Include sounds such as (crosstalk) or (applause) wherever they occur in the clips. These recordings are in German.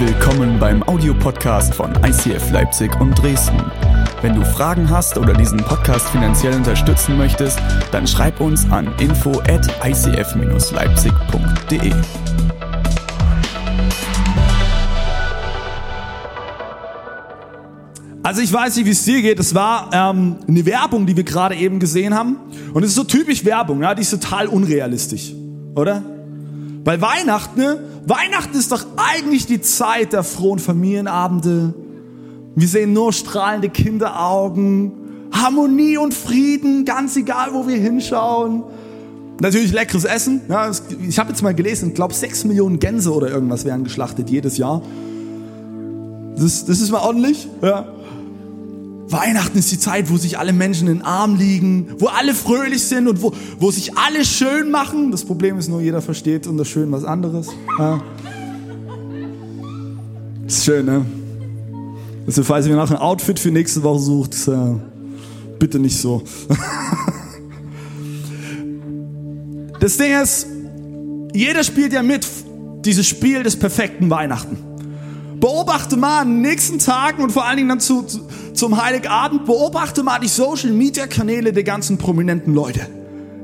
Willkommen beim Audiopodcast von ICF Leipzig und Dresden. Wenn du Fragen hast oder diesen Podcast finanziell unterstützen möchtest, dann schreib uns an info at icf-leipzig.de. Also ich weiß nicht, wie es dir geht. Es war ähm, eine Werbung, die wir gerade eben gesehen haben. Und es ist so typisch Werbung, ja, die ist total unrealistisch, oder? Weil Weihnachten, ne? Weihnachten ist doch eigentlich die Zeit der frohen Familienabende. Wir sehen nur strahlende Kinderaugen, Harmonie und Frieden, ganz egal, wo wir hinschauen. Natürlich leckeres Essen. Ja, ich habe jetzt mal gelesen, ich glaube, sechs Millionen Gänse oder irgendwas werden geschlachtet jedes Jahr. Das, das ist mal ordentlich. Ja. Weihnachten ist die Zeit, wo sich alle Menschen in den Arm liegen, wo alle fröhlich sind und wo, wo sich alle schön machen. Das Problem ist nur, jeder versteht unter schön was anderes. Ja. Ist schön, ne? Also falls ihr nach einem Outfit für nächste Woche sucht, äh, bitte nicht so. (laughs) das Ding ist, jeder spielt ja mit, dieses Spiel des perfekten Weihnachten. Beobachte mal an den nächsten Tagen und vor allen Dingen dann zu, zu zum Heiligabend, beobachte mal die Social Media Kanäle der ganzen prominenten Leute.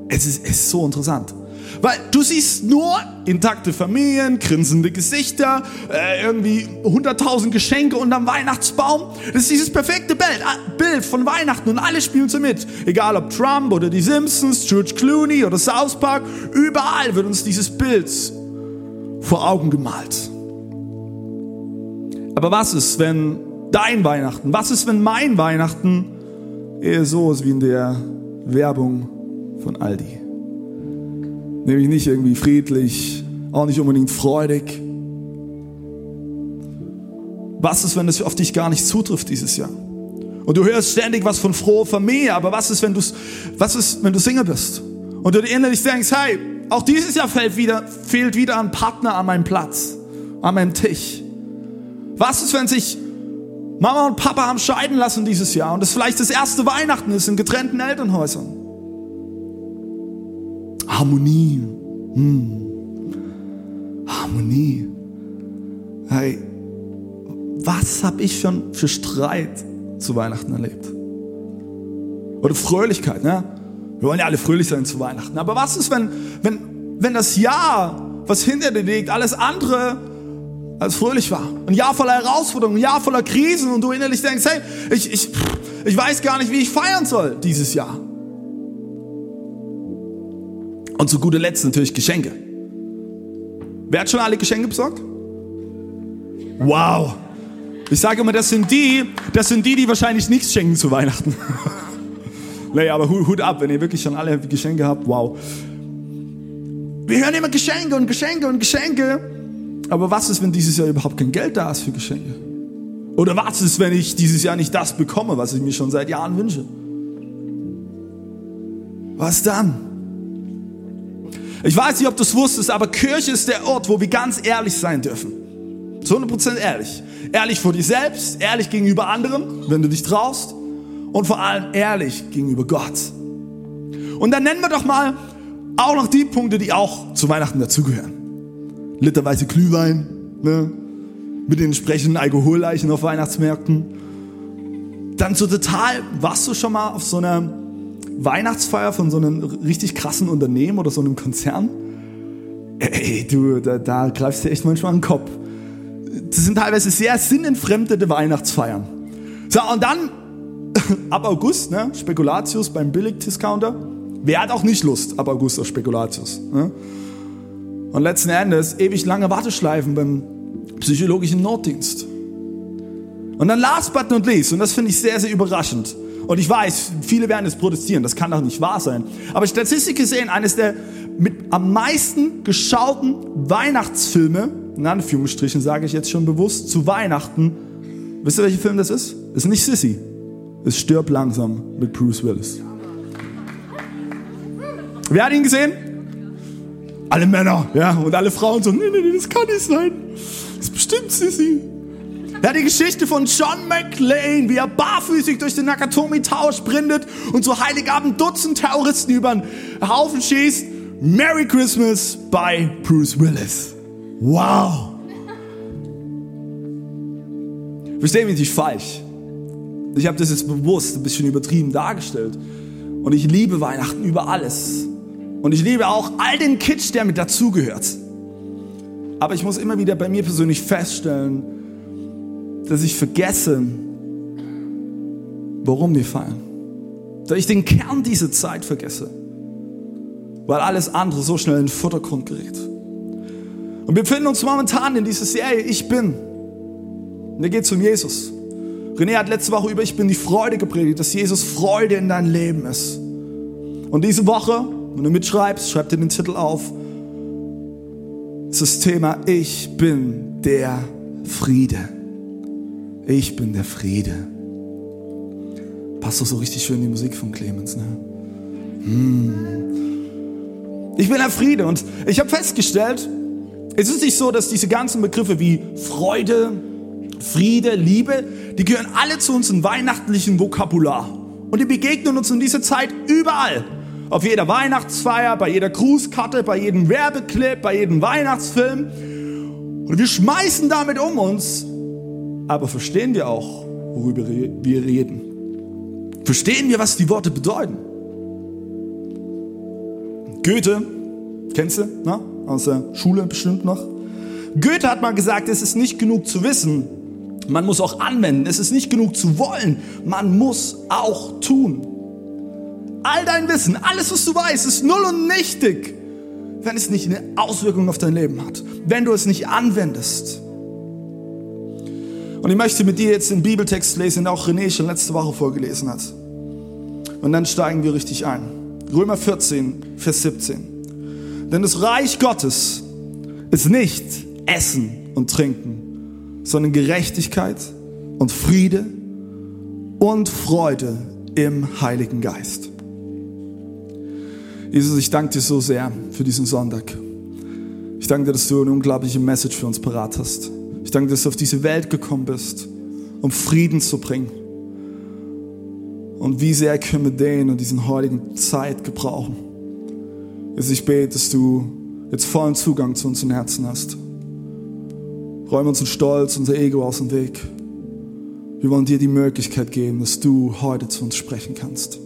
Es ist, es ist so interessant. Weil du siehst nur intakte Familien, grinsende Gesichter, äh, irgendwie 100.000 Geschenke unterm Weihnachtsbaum. Das ist dieses perfekte Bild, äh, Bild von Weihnachten und alle spielen so mit. Egal ob Trump oder die Simpsons, George Clooney oder South Park, überall wird uns dieses Bild vor Augen gemalt. Aber was ist, wenn dein Weihnachten? Was ist, wenn mein Weihnachten eher so ist wie in der Werbung von Aldi? Nämlich nicht irgendwie friedlich, auch nicht unbedingt freudig. Was ist, wenn das auf dich gar nicht zutrifft dieses Jahr? Und du hörst ständig was von froher Familie, aber was ist, wenn du, was ist, wenn du Single bist? Und du dir innerlich denkst, hey, auch dieses Jahr fehlt wieder, fehlt wieder ein Partner an meinem Platz, an meinem Tisch. Was ist, wenn sich Mama und Papa haben scheiden lassen dieses Jahr und es vielleicht das erste Weihnachten ist in getrennten Elternhäusern. Harmonie. Hm. Harmonie. Hey, was habe ich schon für Streit zu Weihnachten erlebt? Oder Fröhlichkeit, ne? Wir wollen ja alle fröhlich sein zu Weihnachten. Aber was ist, wenn, wenn, wenn das Jahr, was hinter dir liegt, alles andere als fröhlich war. Ein Jahr voller Herausforderungen, ein Jahr voller Krisen und du innerlich denkst, hey, ich, ich, ich weiß gar nicht, wie ich feiern soll dieses Jahr. Und zu guter Letzt natürlich Geschenke. Wer hat schon alle Geschenke besorgt? Wow. Ich sage immer, das sind die, das sind die, die wahrscheinlich nichts schenken zu Weihnachten. (laughs) naja, aber Hut ab, wenn ihr wirklich schon alle Geschenke habt, wow. Wir hören immer Geschenke und Geschenke und Geschenke. Aber was ist, wenn dieses Jahr überhaupt kein Geld da ist für Geschenke? Oder was ist, wenn ich dieses Jahr nicht das bekomme, was ich mir schon seit Jahren wünsche? Was dann? Ich weiß nicht, ob du es wusstest, aber Kirche ist der Ort, wo wir ganz ehrlich sein dürfen. Zu 100% ehrlich. Ehrlich vor dir selbst, ehrlich gegenüber anderen, wenn du dich traust. Und vor allem ehrlich gegenüber Gott. Und dann nennen wir doch mal auch noch die Punkte, die auch zu Weihnachten dazugehören literweise Glühwein, ne? mit den entsprechenden Alkoholleichen auf Weihnachtsmärkten. Dann so total, warst du schon mal auf so einer Weihnachtsfeier von so einem richtig krassen Unternehmen oder so einem Konzern? Ey, du, da, da greifst du echt manchmal an den Kopf. Das sind teilweise sehr sinnentfremdete Weihnachtsfeiern. So, und dann (laughs) ab August, ne, Spekulatius beim Billig-Discounter. Wer hat auch nicht Lust ab August auf Spekulatius? Ne? Und letzten Endes ewig lange Warteschleifen beim psychologischen Notdienst. Und dann last but not least, und das finde ich sehr, sehr überraschend. Und ich weiß, viele werden es protestieren, das kann doch nicht wahr sein. Aber Statistik gesehen, eines der mit am meisten geschauten Weihnachtsfilme, in Anführungsstrichen sage ich jetzt schon bewusst, zu Weihnachten. Wisst ihr, welcher Film das ist? Ist nicht Sissy. Es stirbt langsam mit Bruce Willis. Wer hat ihn gesehen? Alle Männer, ja, und alle Frauen so, nee, nee, nee, das kann nicht sein. Das ist bestimmt Sissy. Ja, die Geschichte von John McClane, wie er barfüßig durch den Nakatomi Tower sprintet und zu Heiligabend Dutzend Terroristen über den Haufen schießt. Merry Christmas bei Bruce Willis. Wow. Versteh mich nicht falsch. Ich habe das jetzt bewusst ein bisschen übertrieben dargestellt. Und ich liebe Weihnachten über alles. Und ich liebe auch all den Kitsch, der mit dazugehört. Aber ich muss immer wieder bei mir persönlich feststellen, dass ich vergesse, warum wir feiern. Dass ich den Kern dieser Zeit vergesse. Weil alles andere so schnell in den Vordergrund gerät. Und wir befinden uns momentan in dieser Serie Ich bin. Und da geht es um Jesus. René hat letzte Woche über Ich bin die Freude gepredigt, dass Jesus Freude in dein Leben ist. Und diese Woche, wenn du mitschreibst, schreib dir den Titel auf, ist das Thema Ich bin der Friede. Ich bin der Friede. Passt doch so richtig schön die Musik von Clemens, ne? Hm. Ich bin der Friede und ich habe festgestellt, es ist nicht so, dass diese ganzen Begriffe wie Freude, Friede, Liebe, die gehören alle zu unserem weihnachtlichen Vokabular. Und die begegnen uns in dieser Zeit überall. Auf jeder Weihnachtsfeier, bei jeder Grußkarte, bei jedem Werbeclip, bei jedem Weihnachtsfilm. Und wir schmeißen damit um uns. Aber verstehen wir auch, worüber wir reden? Verstehen wir, was die Worte bedeuten? Goethe, kennst du, na? aus der Schule bestimmt noch. Goethe hat mal gesagt, es ist nicht genug zu wissen, man muss auch anwenden. Es ist nicht genug zu wollen, man muss auch tun. All dein Wissen, alles was du weißt, ist null und nichtig, wenn es nicht eine Auswirkung auf dein Leben hat, wenn du es nicht anwendest. Und ich möchte mit dir jetzt den Bibeltext lesen, den auch René schon letzte Woche vorgelesen hat. Und dann steigen wir richtig ein. Römer 14, Vers 17. Denn das Reich Gottes ist nicht Essen und Trinken sondern Gerechtigkeit und Friede und Freude im Heiligen Geist. Jesus, ich danke dir so sehr für diesen Sonntag. Ich danke dir, dass du eine unglaubliche Message für uns parat hast. Ich danke dir, dass du auf diese Welt gekommen bist, um Frieden zu bringen. Und wie sehr können wir den in diesen heutigen Zeit gebrauchen. Jesus, ich bete, dass du jetzt vollen Zugang zu unseren Herzen hast. Räume unseren Stolz, unser Ego aus dem Weg. Wir wollen dir die Möglichkeit geben, dass du heute zu uns sprechen kannst.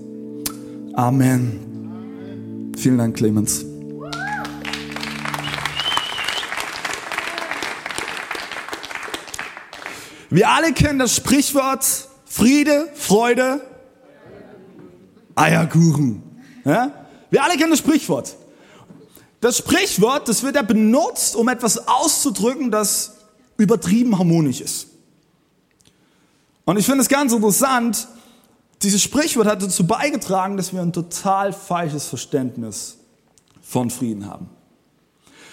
Amen. Vielen Dank, Clemens. Wir alle kennen das Sprichwort Friede, Freude, Eierkuchen. Ja? Wir alle kennen das Sprichwort. Das Sprichwort, das wird ja benutzt, um etwas auszudrücken, das übertrieben harmonisch ist. Und ich finde es ganz interessant, dieses Sprichwort hat dazu beigetragen, dass wir ein total falsches Verständnis von Frieden haben.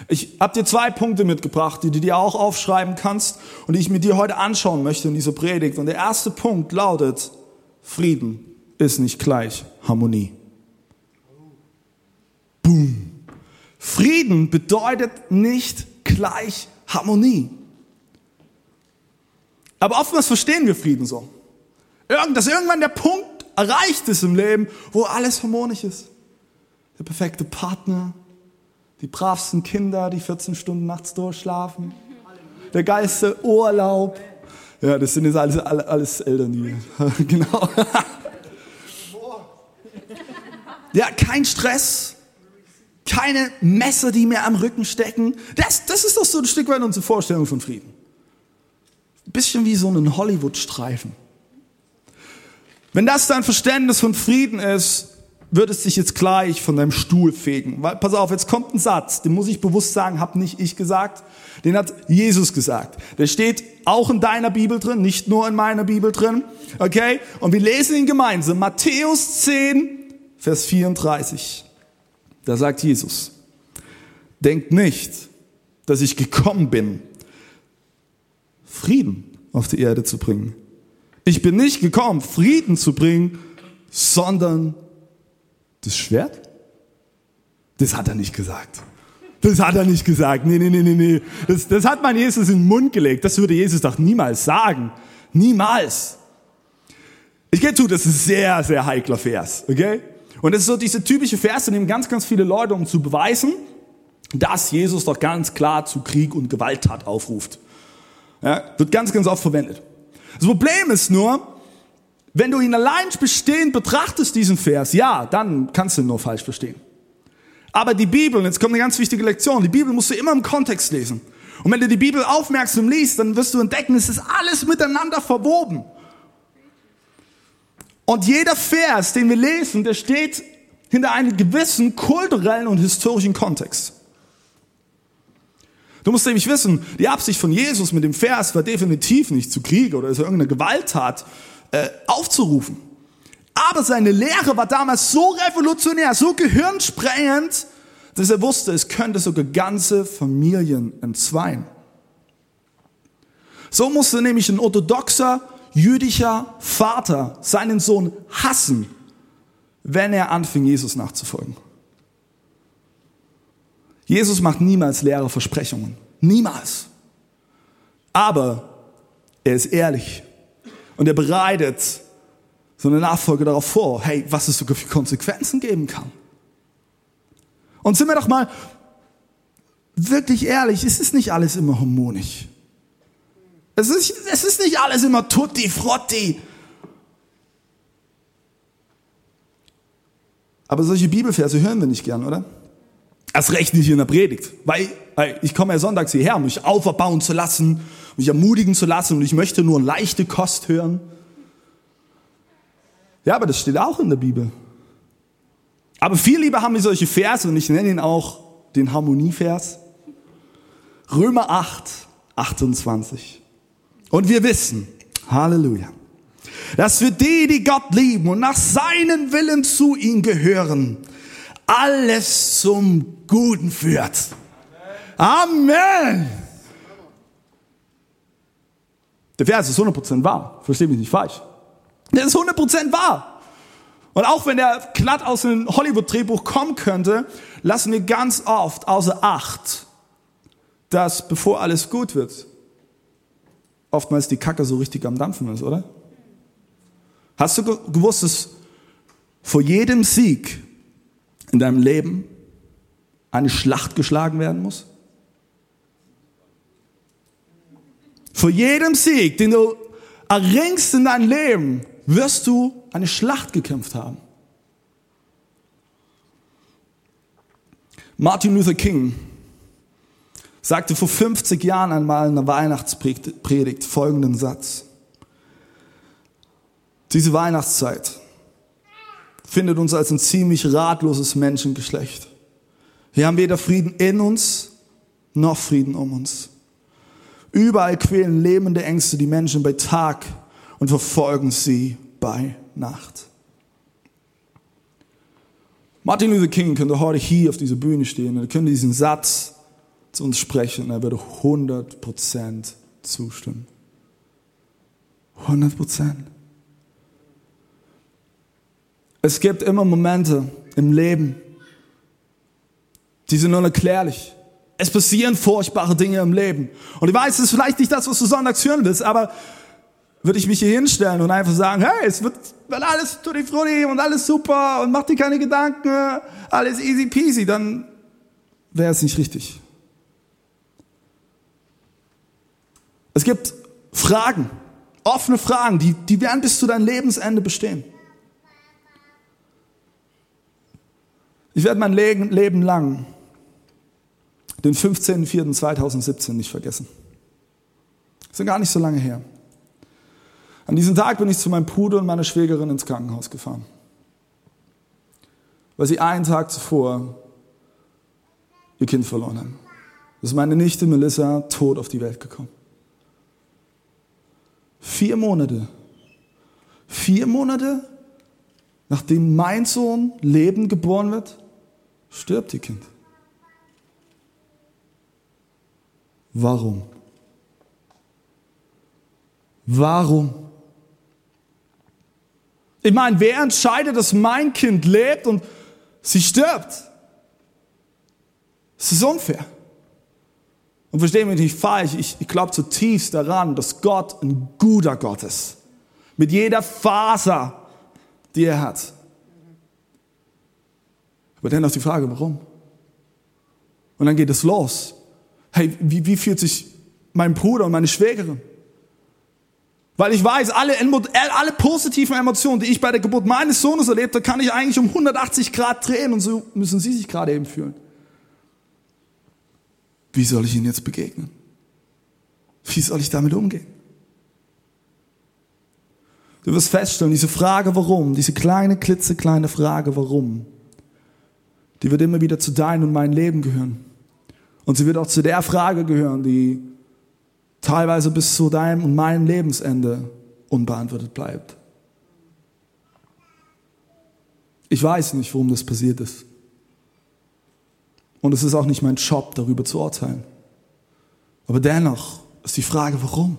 Ich habe dir zwei Punkte mitgebracht, die du dir auch aufschreiben kannst und die ich mit dir heute anschauen möchte in dieser Predigt. Und der erste Punkt lautet, Frieden ist nicht gleich Harmonie. Boom. Frieden bedeutet nicht gleich Harmonie. Aber oftmals verstehen wir Frieden so. Dass irgendwann der Punkt erreicht ist im Leben, wo alles harmonisch ist. Der perfekte Partner, die bravsten Kinder, die 14 Stunden nachts durchschlafen, der geilste Urlaub. Ja, das sind jetzt alles, alles Eltern, die, (laughs) genau. Ja, kein Stress, keine Messer, die mir am Rücken stecken. Das, das ist doch so ein Stück weit unsere Vorstellung von Frieden bisschen wie so ein Hollywood-Streifen. Wenn das dein Verständnis von Frieden ist, wird es dich jetzt gleich von deinem Stuhl fegen. Weil, pass auf, jetzt kommt ein Satz, den muss ich bewusst sagen, hab nicht ich gesagt, den hat Jesus gesagt. Der steht auch in deiner Bibel drin, nicht nur in meiner Bibel drin. Okay? Und wir lesen ihn gemeinsam. Matthäus 10, Vers 34. Da sagt Jesus, denkt nicht, dass ich gekommen bin, Frieden auf die Erde zu bringen. Ich bin nicht gekommen, Frieden zu bringen, sondern das Schwert? Das hat er nicht gesagt. Das hat er nicht gesagt. Nee, nee, nee, nee, nee. Das, das hat man Jesus in den Mund gelegt. Das würde Jesus doch niemals sagen. Niemals. Ich gehe zu, das ist ein sehr, sehr heikler Vers, okay? Und das ist so diese typische Vers, in dem ganz, ganz viele Leute, um zu beweisen, dass Jesus doch ganz klar zu Krieg und Gewalttat aufruft. Ja, wird ganz, ganz oft verwendet. Das Problem ist nur, wenn du ihn allein bestehend betrachtest, diesen Vers, ja, dann kannst du ihn nur falsch verstehen. Aber die Bibel, und jetzt kommt eine ganz wichtige Lektion, die Bibel musst du immer im Kontext lesen. Und wenn du die Bibel aufmerksam liest, dann wirst du entdecken, es ist alles miteinander verwoben. Und jeder Vers, den wir lesen, der steht hinter einem gewissen kulturellen und historischen Kontext. Du musst nämlich wissen, die Absicht von Jesus mit dem Vers war definitiv nicht zu Krieg oder so irgendeine Gewalttat äh, aufzurufen. Aber seine Lehre war damals so revolutionär, so gehirnsprengend, dass er wusste, es könnte sogar ganze Familien entzweien. So musste nämlich ein orthodoxer jüdischer Vater seinen Sohn hassen, wenn er anfing, Jesus nachzufolgen. Jesus macht niemals leere Versprechungen. Niemals. Aber er ist ehrlich und er bereitet so eine Nachfolge darauf vor, hey, was es sogar für Konsequenzen geben kann. Und sind wir doch mal wirklich ehrlich, es ist nicht alles immer harmonisch. Es ist, es ist nicht alles immer tutti frotti. Aber solche Bibelverse hören wir nicht gern, oder? Erst recht nicht in der Predigt. Weil ich komme ja sonntags hierher, um mich auferbauen zu lassen, mich ermutigen zu lassen und ich möchte nur leichte Kost hören. Ja, aber das steht auch in der Bibel. Aber viel lieber haben wir solche Verse und ich nenne ihn auch den Harmonievers. Römer 8, 28. Und wir wissen, Halleluja, dass für die, die Gott lieben und nach seinen Willen zu ihm gehören, alles zum Guten führt. Amen. Der Vers ist 100% wahr. Versteh mich nicht falsch. Der ist 100% wahr. Und auch wenn der glatt aus einem Hollywood-Drehbuch kommen könnte, lassen wir ganz oft außer Acht, dass bevor alles gut wird, oftmals die Kacke so richtig am Dampfen ist, oder? Hast du gewusst, dass vor jedem Sieg in deinem Leben eine Schlacht geschlagen werden muss? Vor jedem Sieg, den du erringst in deinem Leben, wirst du eine Schlacht gekämpft haben. Martin Luther King sagte vor 50 Jahren einmal in einer Weihnachtspredigt folgenden Satz. Diese Weihnachtszeit findet uns als ein ziemlich ratloses Menschengeschlecht. Wir haben weder Frieden in uns noch Frieden um uns. Überall quälen lebende Ängste die Menschen bei Tag und verfolgen sie bei Nacht. Martin Luther King könnte heute hier auf dieser Bühne stehen und könnte diesen Satz zu uns sprechen und er würde 100% zustimmen. 100%. Es gibt immer Momente im Leben, die sind unerklärlich. Es passieren furchtbare Dinge im Leben. Und ich weiß, es ist vielleicht nicht das, was du sonntags hören willst, aber würde ich mich hier hinstellen und einfach sagen, hey, es wird, wird alles tutti frutti und alles super und mach dir keine Gedanken, alles easy peasy, dann wäre es nicht richtig. Es gibt Fragen, offene Fragen, die, die werden bis zu deinem Lebensende bestehen. Ich werde mein Leben lang den 15.04.2017 nicht vergessen. Das ist gar nicht so lange her. An diesem Tag bin ich zu meinem Bruder und meiner Schwägerin ins Krankenhaus gefahren, weil sie einen Tag zuvor ihr Kind verloren haben. Das ist meine Nichte Melissa tot auf die Welt gekommen. Vier Monate. Vier Monate, nachdem mein Sohn lebend geboren wird, stirbt ihr Kind. Warum? Warum? Ich meine, wer entscheidet, dass mein Kind lebt und sie stirbt? Es ist unfair. Und verstehe mich nicht falsch, ich, ich glaube zutiefst daran, dass Gott ein guter Gott ist. Mit jeder Faser, die er hat. Aber dennoch die Frage, warum? Und dann geht es los. Hey, wie, wie fühlt sich mein Bruder und meine Schwägerin? Weil ich weiß, alle, alle positiven Emotionen, die ich bei der Geburt meines Sohnes erlebte, kann ich eigentlich um 180 Grad drehen und so müssen Sie sich gerade eben fühlen. Wie soll ich Ihnen jetzt begegnen? Wie soll ich damit umgehen? Du wirst feststellen, diese Frage warum, diese kleine, klitzekleine Frage warum, die wird immer wieder zu deinem und meinem Leben gehören. Und sie wird auch zu der Frage gehören, die teilweise bis zu deinem und meinem Lebensende unbeantwortet bleibt. Ich weiß nicht, warum das passiert ist. Und es ist auch nicht mein Job, darüber zu urteilen. Aber dennoch ist die Frage, warum?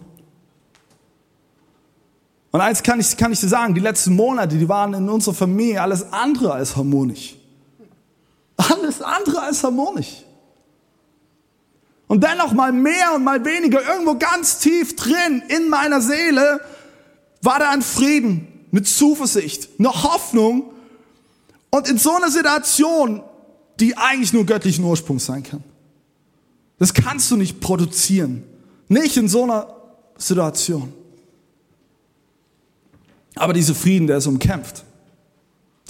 Und eins kann ich, kann ich dir sagen, die letzten Monate, die waren in unserer Familie alles andere als harmonisch. Alles andere als harmonisch. Und dennoch mal mehr und mal weniger, irgendwo ganz tief drin in meiner Seele, war da ein Frieden, eine Zuversicht, eine Hoffnung. Und in so einer Situation, die eigentlich nur göttlichen Ursprungs sein kann. Das kannst du nicht produzieren. Nicht in so einer Situation. Aber dieser Frieden, der ist umkämpft.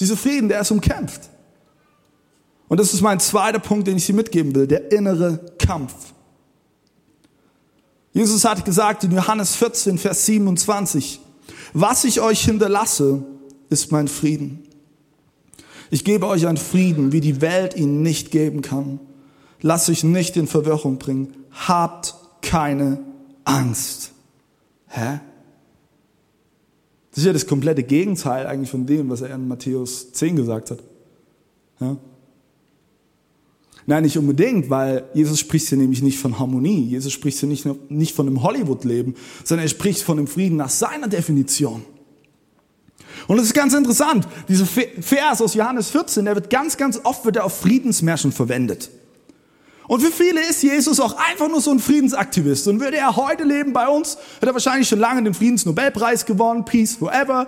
Dieser Frieden, der ist umkämpft. Und das ist mein zweiter Punkt, den ich dir mitgeben will, der innere Kampf. Jesus hat gesagt in Johannes 14, Vers 27, was ich euch hinterlasse, ist mein Frieden. Ich gebe euch einen Frieden, wie die Welt ihn nicht geben kann. Lasst euch nicht in Verwirrung bringen. Habt keine Angst. Hä? Das ist ja das komplette Gegenteil eigentlich von dem, was er in Matthäus 10 gesagt hat. Ja? Nein, nicht unbedingt, weil Jesus spricht hier nämlich nicht von Harmonie. Jesus spricht hier nicht, nicht von einem Hollywood-Leben, sondern er spricht von dem Frieden nach seiner Definition. Und es ist ganz interessant, dieser Vers aus Johannes 14, der wird ganz, ganz oft wird er auf Friedensmärschen verwendet. Und für viele ist Jesus auch einfach nur so ein Friedensaktivist. Und würde er heute leben bei uns, hätte er wahrscheinlich schon lange den Friedensnobelpreis gewonnen, Peace Forever.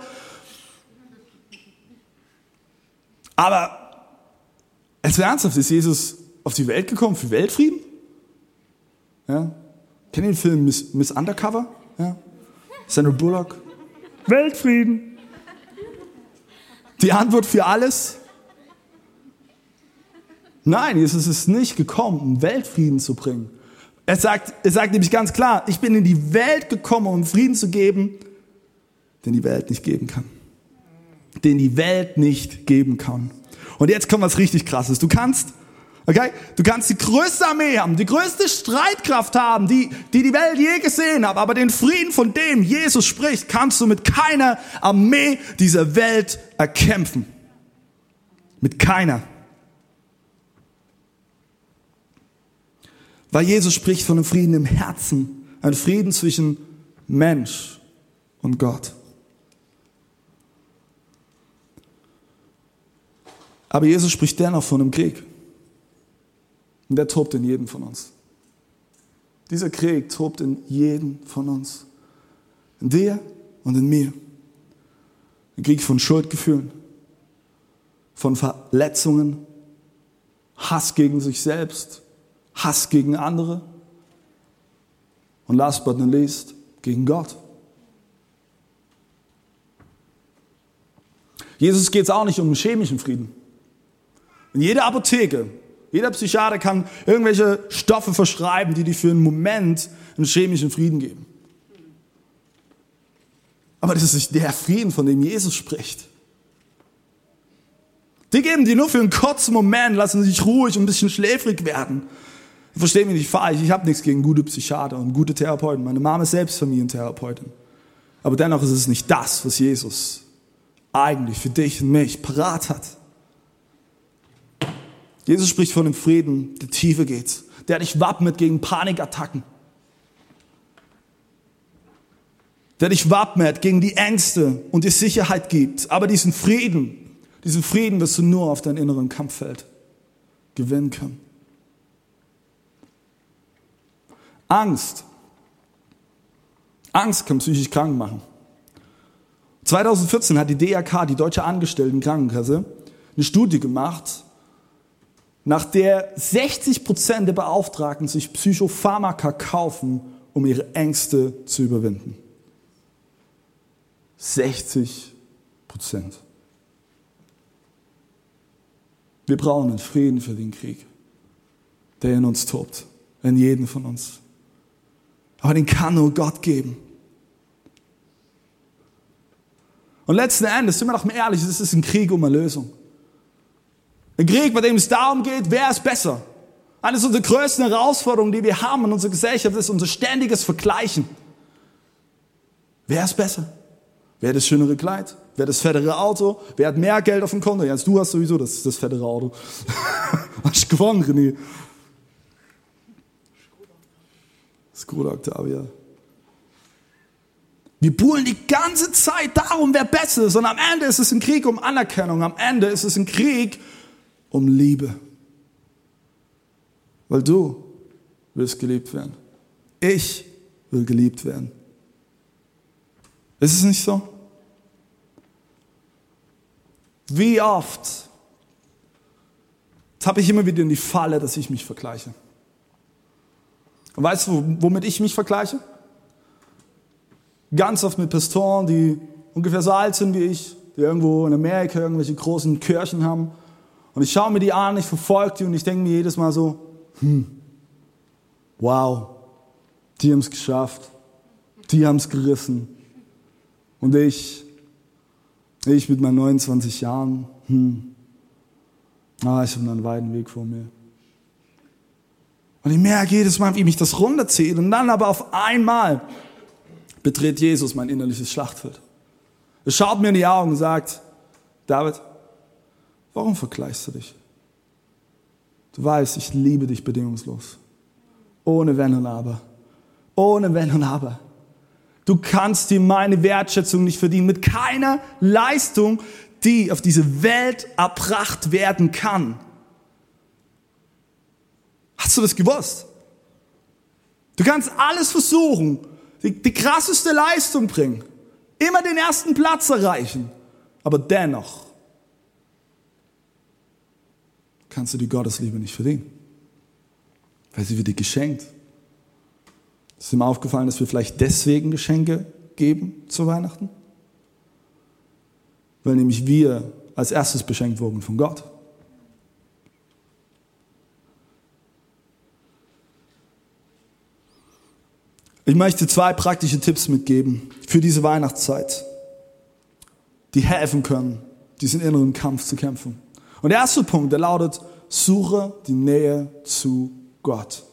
Aber es ernsthaft, ist Jesus auf die Welt gekommen für Weltfrieden? Ja? Kennt ihr den Film Miss, Miss Undercover? Ja? Sandra Bullock? Weltfrieden. Die Antwort für alles? Nein, Jesus ist nicht gekommen, um Weltfrieden zu bringen. Er sagt, er sagt nämlich ganz klar, ich bin in die Welt gekommen, um Frieden zu geben, den die Welt nicht geben kann. Den die Welt nicht geben kann. Und jetzt kommt was richtig krasses. Du kannst, okay, du kannst die größte Armee haben, die größte Streitkraft haben, die, die die Welt je gesehen hat, aber den Frieden, von dem Jesus spricht, kannst du mit keiner Armee dieser Welt erkämpfen. Mit keiner. Weil Jesus spricht von einem Frieden im Herzen, ein Frieden zwischen Mensch und Gott. Aber Jesus spricht dennoch von einem Krieg. Und der tobt in jedem von uns. Dieser Krieg tobt in jedem von uns. In dir und in mir. Ein Krieg von Schuldgefühlen, von Verletzungen, Hass gegen sich selbst, Hass gegen andere und last but not least gegen Gott. Jesus geht es auch nicht um einen chemischen Frieden. In jeder Apotheke, jeder Psychiater kann irgendwelche Stoffe verschreiben, die dir für einen Moment einen chemischen Frieden geben. Aber das ist nicht der Frieden, von dem Jesus spricht. Die geben dir nur für einen kurzen Moment, lassen sich ruhig und ein bisschen schläfrig werden. Versteh mich nicht falsch, ich habe nichts gegen gute Psychiater und gute Therapeuten. Meine Mama ist selbst Familientherapeutin. Aber dennoch ist es nicht das, was Jesus eigentlich für dich und mich parat hat. Jesus spricht von dem Frieden, der tiefer geht, der dich wappnet gegen Panikattacken. Der dich wappnet gegen die Ängste und die Sicherheit gibt. Aber diesen Frieden, diesen Frieden wirst du nur auf deinem inneren Kampffeld gewinnen können. Angst. Angst kann psychisch krank machen. 2014 hat die DRK, die Deutsche Angestelltenkrankenkasse, eine Studie gemacht, nach der 60 Prozent der Beauftragten sich Psychopharmaka kaufen, um ihre Ängste zu überwinden. 60 Prozent. Wir brauchen einen Frieden für den Krieg, der in uns tobt, in jedem von uns. Aber den kann nur Gott geben. Und letzten Endes, sind wir doch mal ehrlich, es ist ein Krieg um eine Lösung. Ein Krieg, bei dem es darum geht, wer ist besser. Eines unserer größten Herausforderungen, die wir haben in unserer Gesellschaft, ist unser ständiges Vergleichen. Wer ist besser? Wer hat das schönere Kleid? Wer hat das fettere Auto? Wer hat mehr Geld auf dem Konto? Jens, du hast sowieso das, das fettere Auto. (laughs) hast du gewonnen, René? Skoda Octavia. Wir buhlen die ganze Zeit darum, wer besser ist. Und am Ende ist es ein Krieg um Anerkennung. Am Ende ist es ein Krieg um Liebe. Weil du willst geliebt werden. Ich will geliebt werden. Ist es nicht so? Wie oft habe ich immer wieder in die Falle, dass ich mich vergleiche. Und weißt du, womit ich mich vergleiche? Ganz oft mit Pastoren, die ungefähr so alt sind wie ich, die irgendwo in Amerika irgendwelche großen Kirchen haben. Und ich schaue mir die an, ich verfolge die und ich denke mir jedes Mal so, hm, wow, die haben es geschafft, die haben es gerissen. Und ich, ich mit meinen 29 Jahren, hm, ah, ich habe einen weiten Weg vor mir. Und ich merke jedes Mal, wie mich das runterzieht. Und dann aber auf einmal betritt Jesus mein innerliches Schlachtfeld. Er schaut mir in die Augen und sagt, David, warum vergleichst du dich? Du weißt, ich liebe dich bedingungslos. Ohne Wenn und Aber. Ohne Wenn und Aber. Du kannst dir meine Wertschätzung nicht verdienen mit keiner Leistung, die auf diese Welt erbracht werden kann. Hast du das gewusst? Du kannst alles versuchen, die, die krasseste Leistung bringen, immer den ersten Platz erreichen, aber dennoch kannst du die Gottesliebe nicht verdienen, weil sie wird dir geschenkt. Ist dir aufgefallen, dass wir vielleicht deswegen Geschenke geben zu Weihnachten? Weil nämlich wir als erstes beschenkt wurden von Gott. Ich möchte zwei praktische Tipps mitgeben für diese Weihnachtszeit, die helfen können, diesen inneren Kampf zu kämpfen. Und der erste Punkt, der lautet, suche die Nähe zu Gott.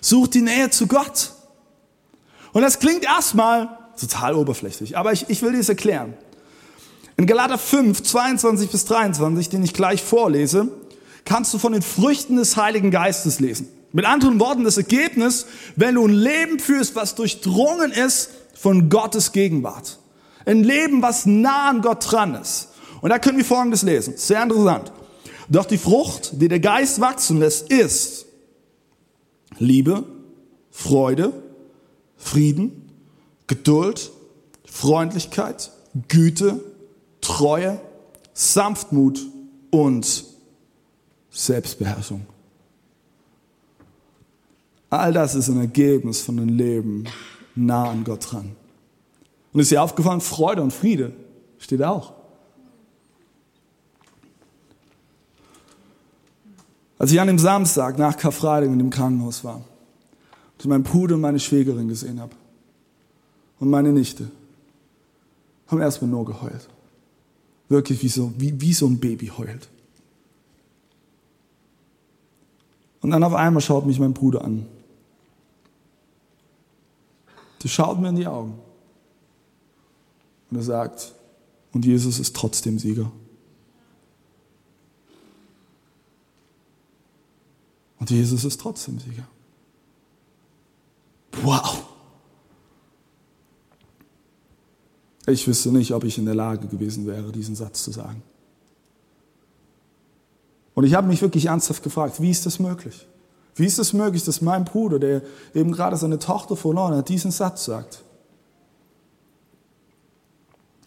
Such die Nähe zu Gott. Und das klingt erstmal total oberflächlich, aber ich, ich will dir es erklären. In Galater 5, 22 bis 23, den ich gleich vorlese, kannst du von den Früchten des Heiligen Geistes lesen. Mit anderen Worten, das Ergebnis, wenn du ein Leben führst, was durchdrungen ist von Gottes Gegenwart. Ein Leben, was nah an Gott dran ist. Und da können wir Folgendes lesen. Sehr interessant. Doch die Frucht, die der Geist wachsen lässt, ist Liebe, Freude, Frieden, Geduld, Freundlichkeit, Güte, Treue, Sanftmut und Selbstbeherrschung. All das ist ein Ergebnis von einem Leben nah an Gott dran. Und ist dir aufgefallen, Freude und Friede steht auch. Als ich an dem Samstag nach Karfreitag in dem Krankenhaus war und meinen Bruder und meine Schwägerin gesehen habe und meine Nichte, haben erstmal nur geheult. Wirklich wie so, wie, wie so ein Baby heult. Und dann auf einmal schaut mich mein Bruder an der schaut mir in die Augen. Und er sagt, und Jesus ist trotzdem Sieger. Und Jesus ist trotzdem Sieger. Wow! Ich wüsste nicht, ob ich in der Lage gewesen wäre, diesen Satz zu sagen. Und ich habe mich wirklich ernsthaft gefragt, wie ist das möglich? Wie ist es möglich, dass mein Bruder, der eben gerade seine Tochter verloren hat, diesen Satz sagt?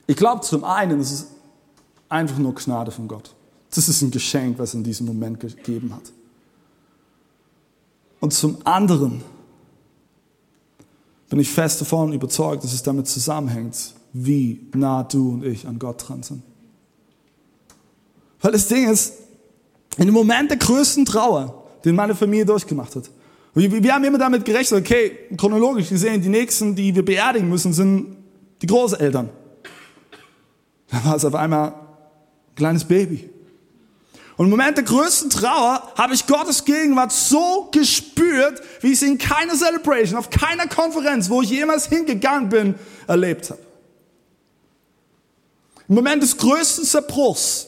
Ich glaube zum einen, es ist einfach nur Gnade von Gott. Das ist ein Geschenk, was er in diesem Moment gegeben hat. Und zum anderen bin ich fest davon überzeugt, dass es damit zusammenhängt, wie nah du und ich an Gott dran sind. Weil das Ding ist, in dem Moment der größten Trauer, den meine Familie durchgemacht hat, wir, haben immer damit gerechnet, okay, chronologisch gesehen, die nächsten, die wir beerdigen müssen, sind die Großeltern. Da war es auf einmal ein kleines Baby. Und im Moment der größten Trauer habe ich Gottes Gegenwart so gespürt, wie ich sie in keiner Celebration, auf keiner Konferenz, wo ich jemals hingegangen bin, erlebt habe. Im Moment des größten Zerbruchs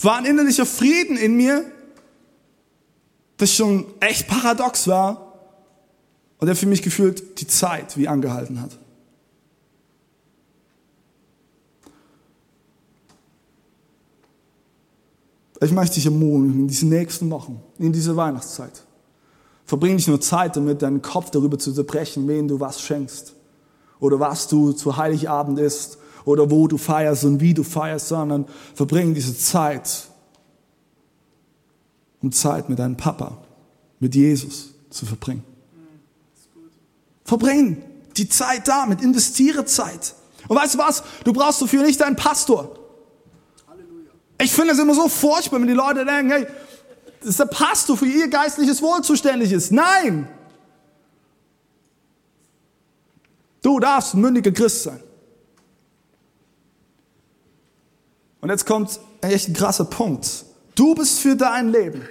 war ein innerlicher Frieden in mir, das schon echt paradox war und der für mich gefühlt die Zeit wie angehalten hat. Ich möchte dich ermutigen, in diesen nächsten Wochen, in dieser Weihnachtszeit, verbring nicht nur Zeit damit, deinen Kopf darüber zu zerbrechen, wen du was schenkst oder was du zu Heiligabend isst oder wo du feierst und wie du feierst, sondern verbring diese Zeit, um Zeit mit deinem Papa, mit Jesus zu verbringen. Verbring die Zeit damit, investiere Zeit. Und weißt du was? Du brauchst dafür nicht deinen Pastor. Ich finde es immer so furchtbar, wenn die Leute denken, hey, das ist der Pastor für ihr geistliches Wohl zuständig ist. Nein! Du darfst ein mündiger Christ sein. Und jetzt kommt echt ein krasser Punkt. Du bist für dein Leben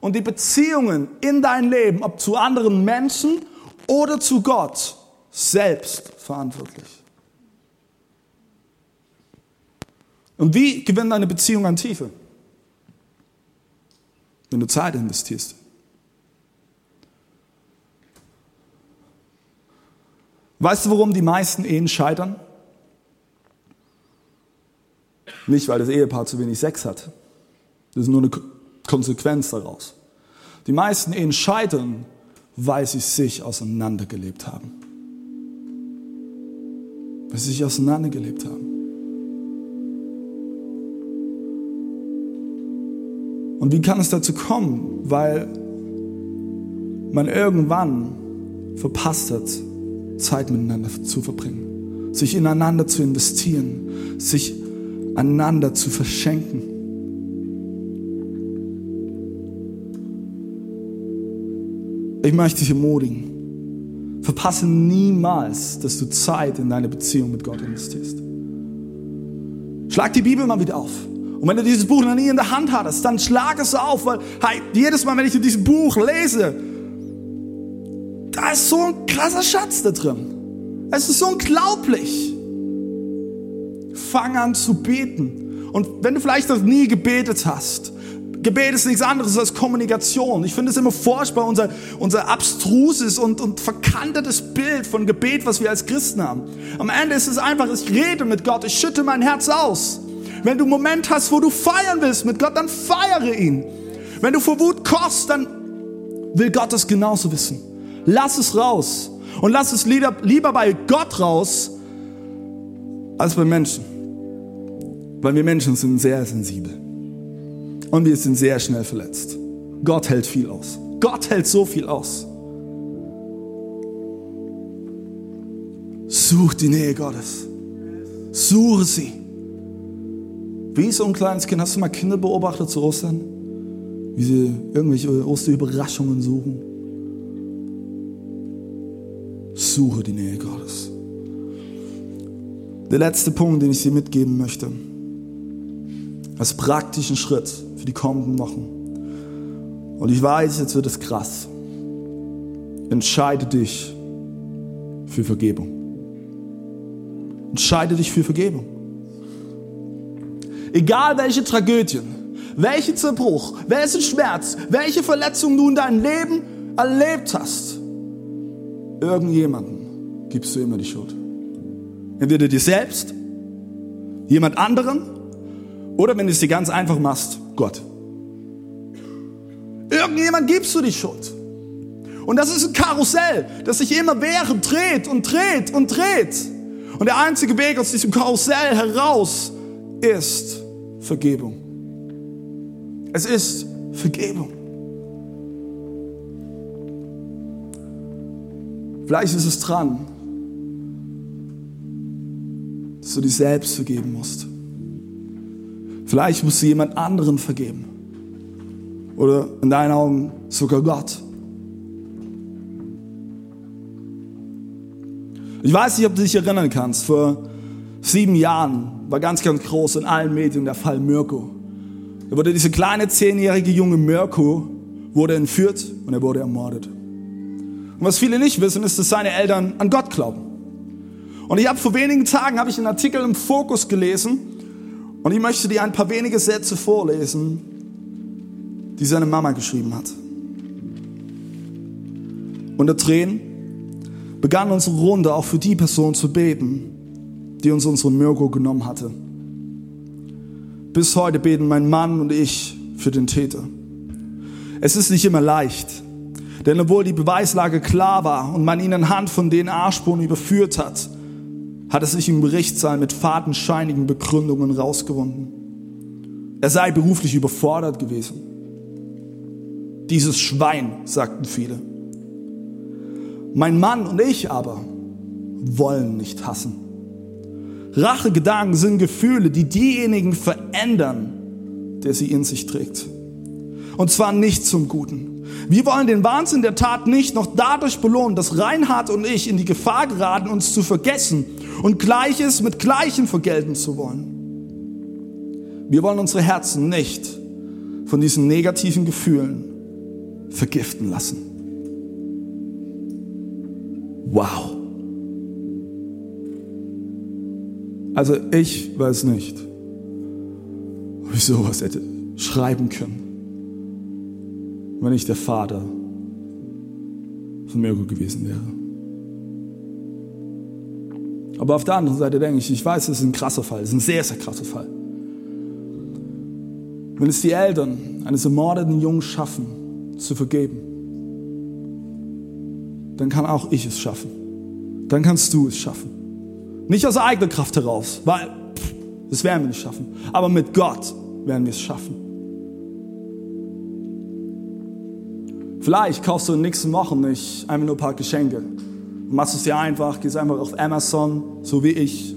und die Beziehungen in dein Leben, ob zu anderen Menschen oder zu Gott, selbst verantwortlich. Und wie gewinnt deine Beziehung an Tiefe? Wenn du Zeit investierst. Weißt du, warum die meisten Ehen scheitern? Nicht, weil das Ehepaar zu wenig Sex hat. Das ist nur eine Konsequenz daraus. Die meisten Ehen scheitern, weil sie sich auseinandergelebt haben. Weil sie sich auseinandergelebt haben. Und wie kann es dazu kommen? Weil man irgendwann verpasst hat, Zeit miteinander zu verbringen, sich ineinander zu investieren, sich einander zu verschenken. Ich möchte dich ermutigen. Verpasse niemals, dass du Zeit in deine Beziehung mit Gott investierst. Schlag die Bibel mal wieder auf. Und wenn du dieses Buch noch nie in der Hand hattest, dann schlag es auf, weil hey, jedes Mal, wenn ich in diesem Buch lese, da ist so ein krasser Schatz da drin. Es ist so unglaublich. Fang an zu beten. Und wenn du vielleicht noch nie gebetet hast, Gebet ist nichts anderes als Kommunikation. Ich finde es immer furchtbar, unser, unser abstruses und, und verkantetes Bild von Gebet, was wir als Christen haben. Am Ende ist es einfach, ich rede mit Gott, ich schütte mein Herz aus. Wenn du einen Moment hast, wo du feiern willst mit Gott, dann feiere ihn. Wenn du vor Wut kochst, dann will Gott das genauso wissen. Lass es raus. Und lass es lieber, bei Gott raus, als bei Menschen. Weil wir Menschen sind sehr sensibel. Und wir sind sehr schnell verletzt. Gott hält viel aus. Gott hält so viel aus. Such die Nähe Gottes. Suche sie. Wie so ein kleines Kind, hast du mal Kinder beobachtet zu Ostern? Wie sie irgendwelche Osterüberraschungen suchen? Suche die Nähe Gottes. Der letzte Punkt, den ich dir mitgeben möchte, als praktischen Schritt für die kommenden Wochen. Und ich weiß, jetzt wird es krass. Entscheide dich für Vergebung. Entscheide dich für Vergebung. Egal welche Tragödien, welchen Zerbruch, welchen Schmerz, welche Verletzung du in deinem Leben erlebt hast, irgendjemanden gibst du immer die Schuld. Entweder dir selbst, jemand anderen oder wenn du es dir ganz einfach machst, Gott. Irgendjemand gibst du die Schuld. Und das ist ein Karussell, das sich immer während dreht und dreht und dreht. Und der einzige Weg aus diesem Karussell heraus ist Vergebung. Es ist Vergebung. Vielleicht ist es dran, dass du dir selbst vergeben musst. Vielleicht musst du jemand anderen vergeben. Oder in deinen Augen sogar Gott. Ich weiß nicht, ob du dich erinnern kannst. Vor sieben Jahren war ganz, ganz groß in allen Medien der Fall Mirko. Da wurde dieser kleine zehnjährige junge Mirko wurde entführt und er wurde ermordet. Und was viele nicht wissen, ist, dass seine Eltern an Gott glauben. Und ich habe vor wenigen Tagen ich einen Artikel im Fokus gelesen und ich möchte dir ein paar wenige Sätze vorlesen, die seine Mama geschrieben hat. Unter Tränen begann unsere Runde auch für die Person zu beten, die uns unseren Mirko genommen hatte. Bis heute beten mein Mann und ich für den Täter. Es ist nicht immer leicht, denn obwohl die Beweislage klar war und man ihn anhand von den Arschspuren überführt hat, hat es sich im Gerichtssaal mit fadenscheinigen Begründungen rausgewunden. Er sei beruflich überfordert gewesen. Dieses Schwein, sagten viele. Mein Mann und ich aber wollen nicht hassen. Rachegedanken sind Gefühle, die diejenigen verändern, der sie in sich trägt. Und zwar nicht zum Guten. Wir wollen den Wahnsinn der Tat nicht noch dadurch belohnen, dass Reinhard und ich in die Gefahr geraten, uns zu vergessen und Gleiches mit Gleichem vergelten zu wollen. Wir wollen unsere Herzen nicht von diesen negativen Gefühlen vergiften lassen. Wow. Also ich weiß nicht, ob ich sowas hätte schreiben können, wenn ich der Vater von Mirko gewesen wäre. Aber auf der anderen Seite denke ich, ich weiß, es ist ein krasser Fall, es ist ein sehr, sehr krasser Fall. Wenn es die Eltern eines ermordeten Jungen schaffen, zu vergeben, dann kann auch ich es schaffen. Dann kannst du es schaffen. Nicht aus eigener Kraft heraus, weil das werden wir nicht schaffen. Aber mit Gott werden wir es schaffen. Vielleicht kaufst du in den nächsten Wochen nicht einfach nur ein paar Geschenke. Du machst es dir einfach, gehst einfach auf Amazon, so wie ich,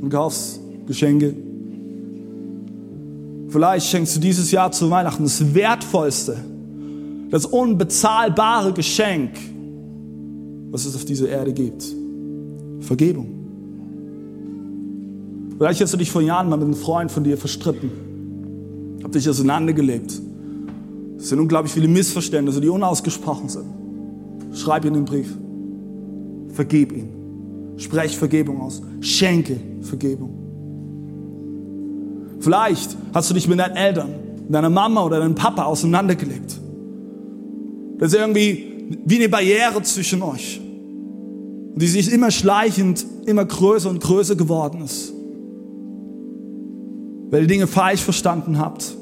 und kaufst Geschenke. Vielleicht schenkst du dieses Jahr zu Weihnachten das wertvollste, das unbezahlbare Geschenk, was es auf dieser Erde gibt. Vergebung. Vielleicht hast du dich vor Jahren mal mit einem Freund von dir verstritten. Hab dich auseinandergelebt. Es sind unglaublich viele Missverständnisse, die unausgesprochen sind. Schreib ihm den Brief. Vergib ihn. Sprech Vergebung aus. Schenke Vergebung. Vielleicht hast du dich mit deinen Eltern, deiner Mama oder deinem Papa auseinandergelebt. Das ist irgendwie wie eine Barriere zwischen euch. Die sich immer schleichend, immer größer und größer geworden ist. Weil ihr Dinge falsch verstanden habt.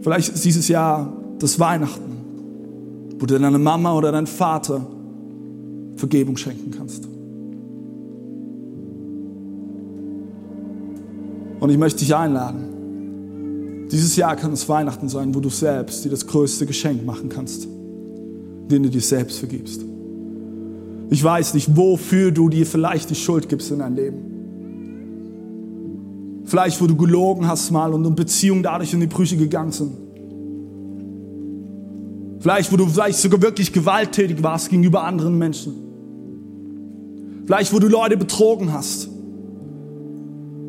Vielleicht ist dieses Jahr das Weihnachten wo du deiner Mama oder deinem Vater Vergebung schenken kannst. Und ich möchte dich einladen. Dieses Jahr kann es Weihnachten sein, wo du selbst dir das größte Geschenk machen kannst, den du dir selbst vergibst. Ich weiß nicht, wofür du dir vielleicht die Schuld gibst in dein Leben. Vielleicht, wo du gelogen hast mal und Beziehungen dadurch in die Brüche gegangen sind. Vielleicht, wo du vielleicht sogar wirklich gewalttätig warst gegenüber anderen Menschen. Vielleicht, wo du Leute betrogen hast.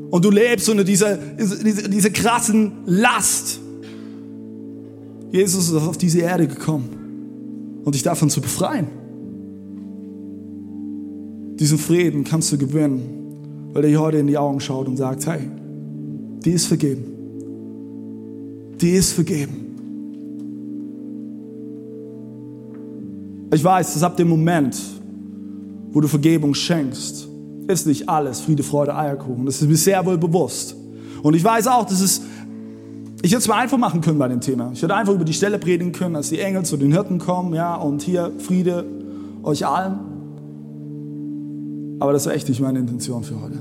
Und du lebst unter dieser, dieser, dieser krassen Last. Jesus ist auf diese Erde gekommen, um dich davon zu befreien. Diesen Frieden kannst du gewinnen, weil er dir heute in die Augen schaut und sagt, hey, die ist vergeben. Die ist vergeben. Ich weiß, dass ab dem Moment, wo du Vergebung schenkst, ist nicht alles Friede, Freude, Eierkuchen. Das ist mir sehr wohl bewusst. Und ich weiß auch, dass es, ich hätte es mir einfach machen können bei dem Thema. Ich hätte einfach über die Stelle predigen können, dass die Engel zu den Hirten kommen, ja, und hier Friede euch allen. Aber das ist echt nicht meine Intention für heute.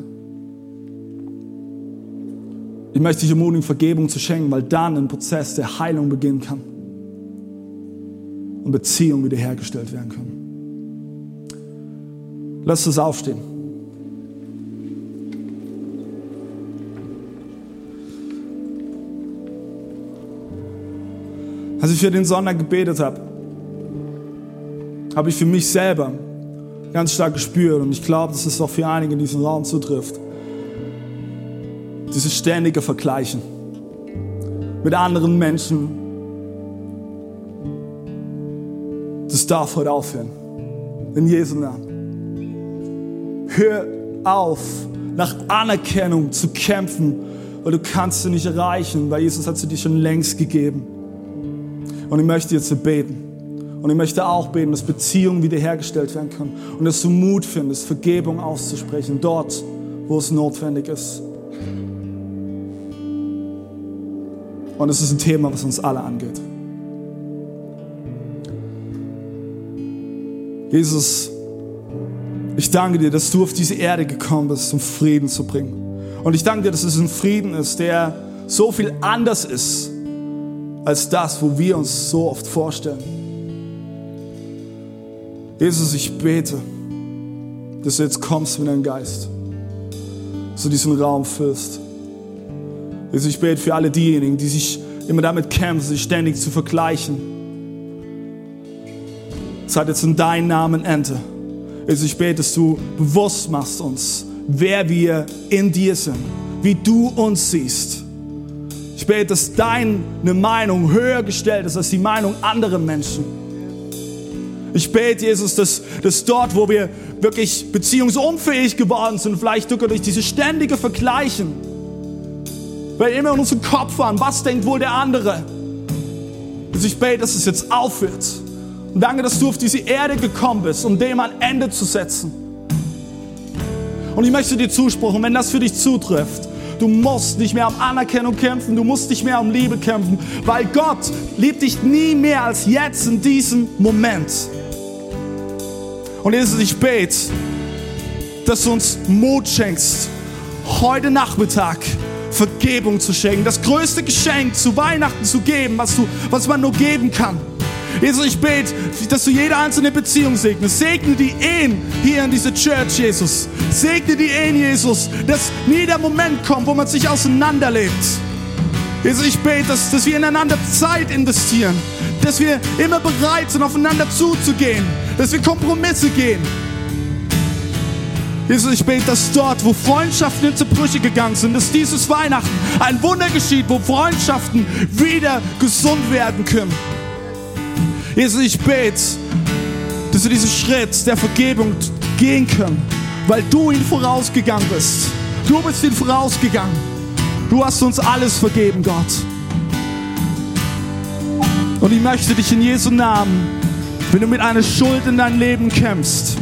Ich möchte dich ermutigen, Vergebung zu schenken, weil dann ein Prozess der Heilung beginnen kann und Beziehungen wiederhergestellt werden können. Lass uns aufstehen. Als ich für den Sonntag gebetet habe, habe ich für mich selber ganz stark gespürt und ich glaube, dass es auch für einige in diesem Raum zutrifft dieses ständige Vergleichen mit anderen Menschen, das darf heute aufhören. In Jesu Namen. Hör auf, nach Anerkennung zu kämpfen, weil du kannst sie nicht erreichen, weil Jesus hat sie dir schon längst gegeben. Und ich möchte jetzt beten. Und ich möchte auch beten, dass Beziehungen wiederhergestellt werden können und dass du Mut findest, Vergebung auszusprechen, dort, wo es notwendig ist. Und es ist ein Thema, was uns alle angeht. Jesus, ich danke dir, dass du auf diese Erde gekommen bist, um Frieden zu bringen. Und ich danke dir, dass es ein Frieden ist, der so viel anders ist als das, wo wir uns so oft vorstellen. Jesus, ich bete, dass du jetzt kommst mit deinem Geist, dass du diesen Raum füllst. Jesus, ich bete für alle diejenigen, die sich immer damit kämpfen, sich ständig zu vergleichen. Es hat jetzt in deinem Namen Ende. Jesus, ich bete, dass du bewusst machst uns, wer wir in dir sind, wie du uns siehst. Ich bete, dass deine Meinung höher gestellt ist als die Meinung anderer Menschen. Ich bete, Jesus, dass, dass dort, wo wir wirklich beziehungsunfähig geworden sind, vielleicht durch diese ständige Vergleichen, weil immer in unserem Kopf waren, was denkt wohl der andere? Also ich bete, dass es jetzt aufhört. Und danke, dass du auf diese Erde gekommen bist, um dem ein Ende zu setzen. Und ich möchte dir zuspruchen, wenn das für dich zutrifft, du musst nicht mehr um Anerkennung kämpfen, du musst nicht mehr um Liebe kämpfen, weil Gott liebt dich nie mehr als jetzt in diesem Moment. Und Jesus, ich bete, dass du uns Mut schenkst, heute Nachmittag Vergebung zu schenken, das größte Geschenk zu Weihnachten zu geben, was, du, was man nur geben kann. Jesus, ich bete, dass du jede einzelne Beziehung segnest. Segne die Ehen hier in dieser Church, Jesus. Segne die Ehen, Jesus, dass nie der Moment kommt, wo man sich auseinanderlebt. Jesus, ich bete, dass, dass wir ineinander Zeit investieren, dass wir immer bereit sind, aufeinander zuzugehen, dass wir Kompromisse gehen. Jesus, ich bete, dass dort, wo Freundschaften in Zerbrüche gegangen sind, dass dieses Weihnachten ein Wunder geschieht, wo Freundschaften wieder gesund werden können. Jesus, ich bete, dass wir diesen Schritt der Vergebung gehen können, weil du ihn vorausgegangen bist. Du bist ihn vorausgegangen. Du hast uns alles vergeben, Gott. Und ich möchte dich in Jesu Namen, wenn du mit einer Schuld in dein Leben kämpfst,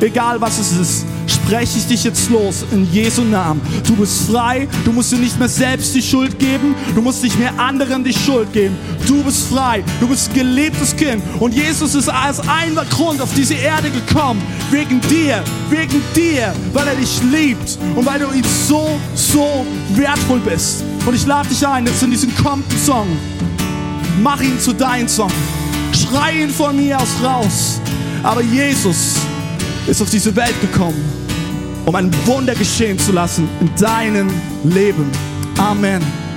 egal was es ist, spreche ich dich jetzt los in Jesu Namen. Du bist frei, du musst dir nicht mehr selbst die Schuld geben, du musst nicht mehr anderen die Schuld geben. Du bist frei, du bist ein geliebtes Kind und Jesus ist als ein Grund auf diese Erde gekommen, wegen dir, wegen dir, weil er dich liebt und weil du ihm so, so wertvoll bist. Und ich lade dich ein, jetzt in diesen kommenden Song, mach ihn zu deinem Song, schrei ihn von mir aus raus. Aber Jesus ist auf diese Welt gekommen um ein Wunder geschehen zu lassen in deinem Leben. Amen.